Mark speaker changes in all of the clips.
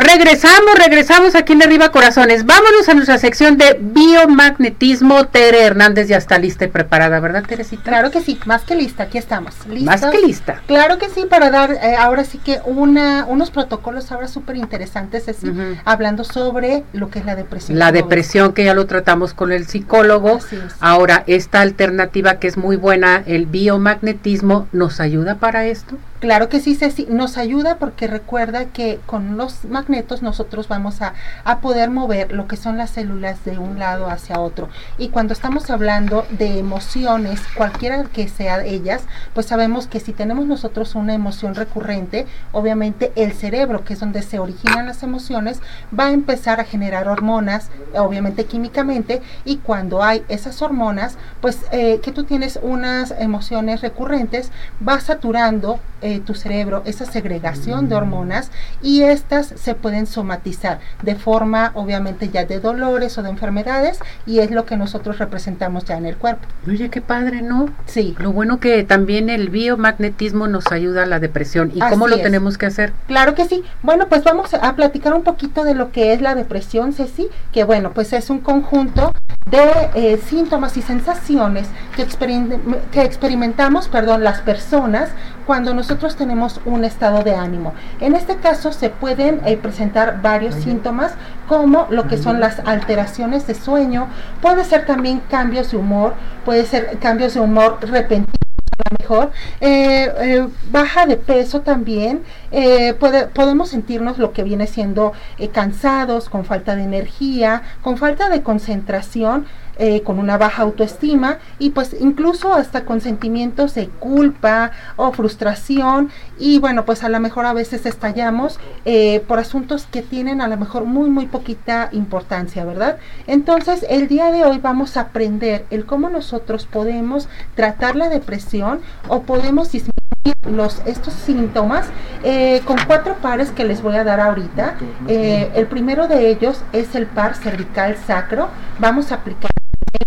Speaker 1: regresamos, regresamos aquí en Arriba Corazones. Vámonos a nuestra sección de biomagnetismo. Tere Hernández ya está lista y preparada, ¿verdad, Teresita?
Speaker 2: Claro que sí, más que lista, aquí estamos.
Speaker 1: Más que lista.
Speaker 2: Claro que sí, para dar eh, ahora sí que una, unos protocolos ahora súper interesantes, hablando sobre lo que es la depresión.
Speaker 1: La depresión, que ya lo tratamos con el psicólogo. Ahora, esta alternativa que es muy buena, el biomagnetismo, ¿nos ayuda para esto?
Speaker 2: Claro que sí, Ceci, nos ayuda porque recuerda que con los magnetos nosotros vamos a, a, poder mover lo que son las células de un lado hacia otro. Y cuando estamos hablando de emociones, cualquiera que sea ellas, pues sabemos que si tenemos nosotros una emoción recurrente, obviamente el cerebro, que es donde se originan las emociones, va a empezar a generar hormonas, obviamente químicamente, y cuando hay esas hormonas, pues eh, que tú tienes unas emociones recurrentes, va saturando eh, tu cerebro esa segregación de hormonas y estas se pueden somatizar de forma obviamente ya de dolores o de enfermedades y es lo que nosotros representamos ya en el cuerpo.
Speaker 1: Oye, qué padre, ¿no? Sí. Lo bueno que también el biomagnetismo nos ayuda a la depresión. ¿Y cómo lo tenemos que hacer?
Speaker 2: Claro que sí. Bueno, pues vamos a platicar un poquito de lo que es la depresión, Ceci, que bueno, pues es un conjunto de eh, síntomas y sensaciones que, que experimentamos, perdón, las personas cuando nosotros tenemos un estado de ánimo. En este caso se pueden eh, presentar varios síntomas como lo que son las alteraciones de sueño, puede ser también cambios de humor, puede ser cambios de humor repentinos mejor, eh, eh, baja de peso también, puede, podemos sentirnos lo que viene siendo cansados, con falta de energía, con falta de concentración, eh, con una baja autoestima y pues incluso hasta con sentimientos de culpa o frustración y bueno pues a lo mejor a veces estallamos eh, por asuntos que tienen a lo mejor muy muy poquita importancia, ¿verdad? Entonces el día de hoy vamos a aprender el cómo nosotros podemos tratar la depresión o podemos disminuir los, estos síntomas eh, con cuatro pares que les voy a dar ahorita. el primero de ellos es el par cervical sacro. Vamos a aplicar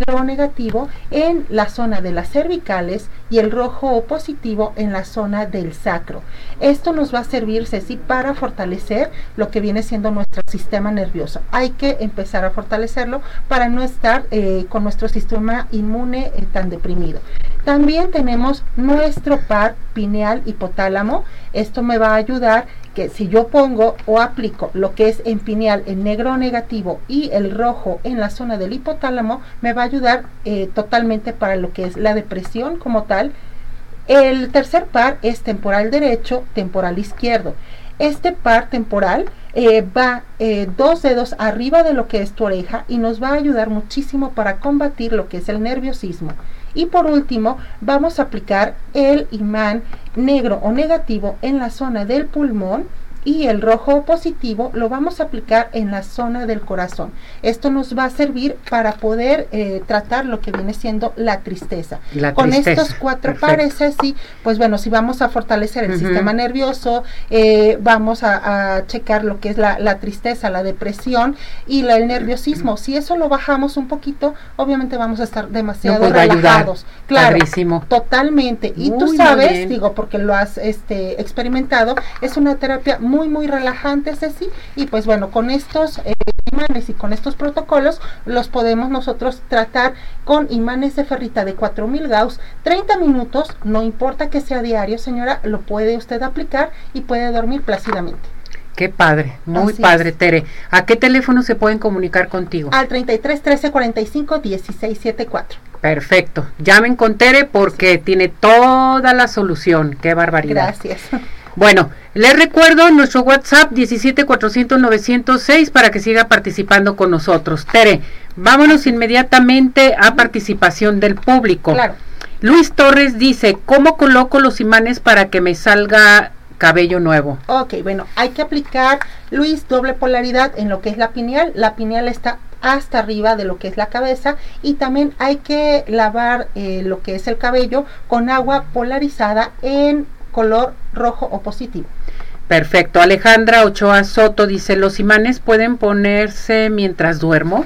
Speaker 2: negro negativo en la zona de las cervicales y el rojo positivo en la zona del sacro. Esto nos va a servir, Ceci, para fortalecer lo que viene siendo nuestro sistema nervioso. Hay que empezar a fortalecerlo para no estar eh, con nuestro sistema inmune eh, tan deprimido. También tenemos nuestro par pineal hipotálamo. Esto me va a ayudar que si yo pongo o aplico lo que es en pineal en negro negativo y el rojo en la zona del hipotálamo, me va a ayudar eh, totalmente para lo que es la depresión como tal. El tercer par es temporal derecho, temporal izquierdo. Este par temporal eh, va eh, dos dedos arriba de lo que es tu oreja y nos va a ayudar muchísimo para combatir lo que es el nerviosismo. Y por último, vamos a aplicar el imán negro o negativo en la zona del pulmón y el rojo positivo lo vamos a aplicar en la zona del corazón. Esto nos va a servir para poder eh, tratar lo que viene siendo la tristeza. Con estos cuatro pares así, pues bueno, si vamos a fortalecer el sistema nervioso, eh, vamos a, checar lo que es la, tristeza, la depresión y el nerviosismo. Si eso lo bajamos un poquito, obviamente vamos a estar demasiado relajados. Claro, totalmente. Y tú sabes, digo, porque lo has este, experimentado, es una terapia muy muy, muy relajantes, Ceci. Y pues bueno, con estos eh, imanes y con estos protocolos los podemos nosotros tratar con imanes de ferrita de 4000 Gauss, 30 minutos, no importa que sea diario, señora, lo puede usted aplicar y puede dormir plácidamente.
Speaker 1: Qué padre, muy padre, Tere. ¿A qué teléfono se pueden comunicar contigo?
Speaker 2: Al 33 13 45 16 74.
Speaker 1: Perfecto. Llamen con Tere porque tiene toda la solución. Qué barbaridad.
Speaker 2: Gracias.
Speaker 1: Bueno, les recuerdo nuestro WhatsApp 17400 para que siga participando con nosotros. Tere, vámonos inmediatamente a participación del público. Claro. Luis Torres dice, ¿cómo coloco los imanes para que me salga cabello nuevo?
Speaker 2: Ok, bueno, hay que aplicar, Luis, doble polaridad en lo que es la pineal. La pineal está hasta arriba de lo que es la cabeza y también hay que lavar eh, lo que es el cabello con agua polarizada en color rojo o positivo.
Speaker 1: Perfecto. Alejandra Ochoa Soto dice, ¿los imanes pueden ponerse mientras duermo?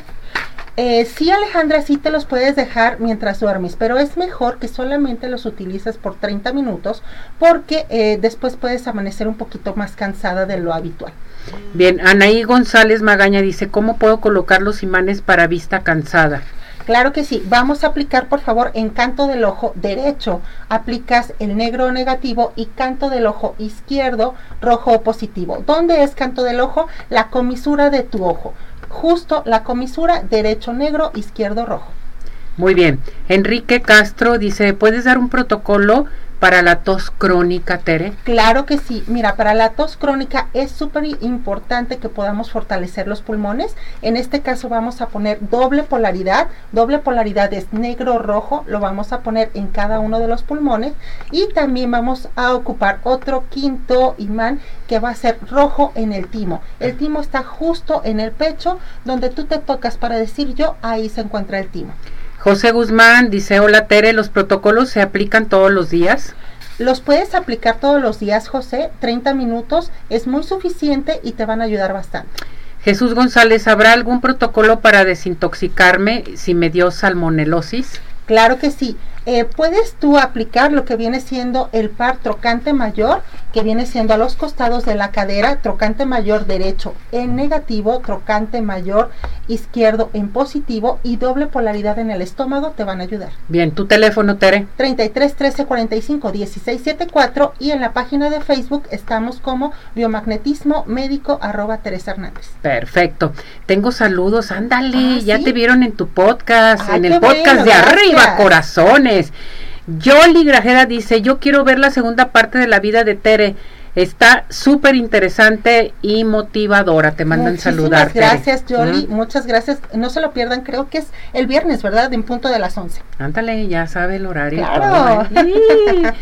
Speaker 2: Eh, sí, Alejandra, sí te los puedes dejar mientras duermes, pero es mejor que solamente los utilices por 30 minutos porque eh, después puedes amanecer un poquito más cansada de lo habitual.
Speaker 1: Bien, Anaí González Magaña dice, ¿cómo puedo colocar los imanes para vista cansada?
Speaker 2: Claro que sí. Vamos a aplicar, por favor, en canto del ojo derecho. Aplicas el negro negativo y canto del ojo izquierdo, rojo o positivo. ¿Dónde es canto del ojo? La comisura de tu ojo. Justo la comisura derecho negro, izquierdo rojo.
Speaker 1: Muy bien. Enrique Castro dice, ¿puedes dar un protocolo para la tos crónica, Tere?
Speaker 2: Claro que sí. Mira, para la tos crónica es súper importante que podamos fortalecer los pulmones. En este caso vamos a poner doble polaridad. Doble polaridad es negro-rojo. Lo vamos a poner en cada uno de los pulmones. Y también vamos a ocupar otro quinto imán que va a ser rojo en el timo. El timo está justo en el pecho donde tú te tocas para decir yo, ahí se encuentra el timo.
Speaker 1: José Guzmán dice, hola Tere, ¿los protocolos se aplican todos los días?
Speaker 2: Los puedes aplicar todos los días, José. 30 minutos es muy suficiente y te van a ayudar bastante.
Speaker 1: Jesús González, ¿habrá algún protocolo para desintoxicarme si me dio salmonelosis?
Speaker 2: Claro que sí. Eh, puedes tú aplicar lo que viene siendo el par trocante mayor, que viene siendo a los costados de la cadera, trocante mayor derecho en negativo, trocante mayor izquierdo en positivo y doble polaridad en el estómago te van a ayudar.
Speaker 1: Bien, tu teléfono, Tere.
Speaker 2: 33 13 45 16 74 y en la página de Facebook estamos como biomagnetismo médico arroba Teresa Hernández.
Speaker 1: Perfecto. Tengo saludos, ándale, ah, ya te vieron en tu podcast, en el podcast de arriba, corazones. Yoli Grajera dice, yo quiero ver la segunda parte de la vida de Tere. Está súper interesante y motivadora. Te mandan saludar.
Speaker 2: Gracias, Yoli. Muchas gracias. No se lo pierdan. Creo que es el viernes, ¿verdad? En punto de las 11.
Speaker 1: Ándale, ya sabe el horario.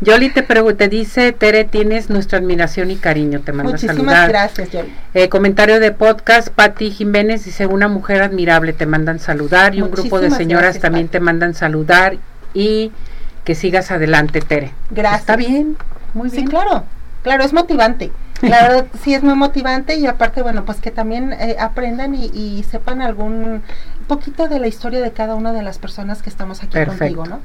Speaker 1: Yoli te, te dice, Tere, tienes nuestra admiración y cariño. Te manda
Speaker 2: saludar.
Speaker 1: Muchísimas
Speaker 2: gracias, Yoli.
Speaker 1: Eh, comentario de podcast, Patti Jiménez dice, una mujer admirable. Te mandan saludar. Y un grupo de señoras también te mandan saludar y que sigas adelante, Tere.
Speaker 2: Gracias.
Speaker 1: Está bien, muy bien.
Speaker 2: Sí, claro, claro, es motivante. La verdad, sí es muy motivante y aparte, bueno, pues que también eh, aprendan y, sepan algún poquito de la historia de cada una de las personas que estamos aquí contigo, ¿no?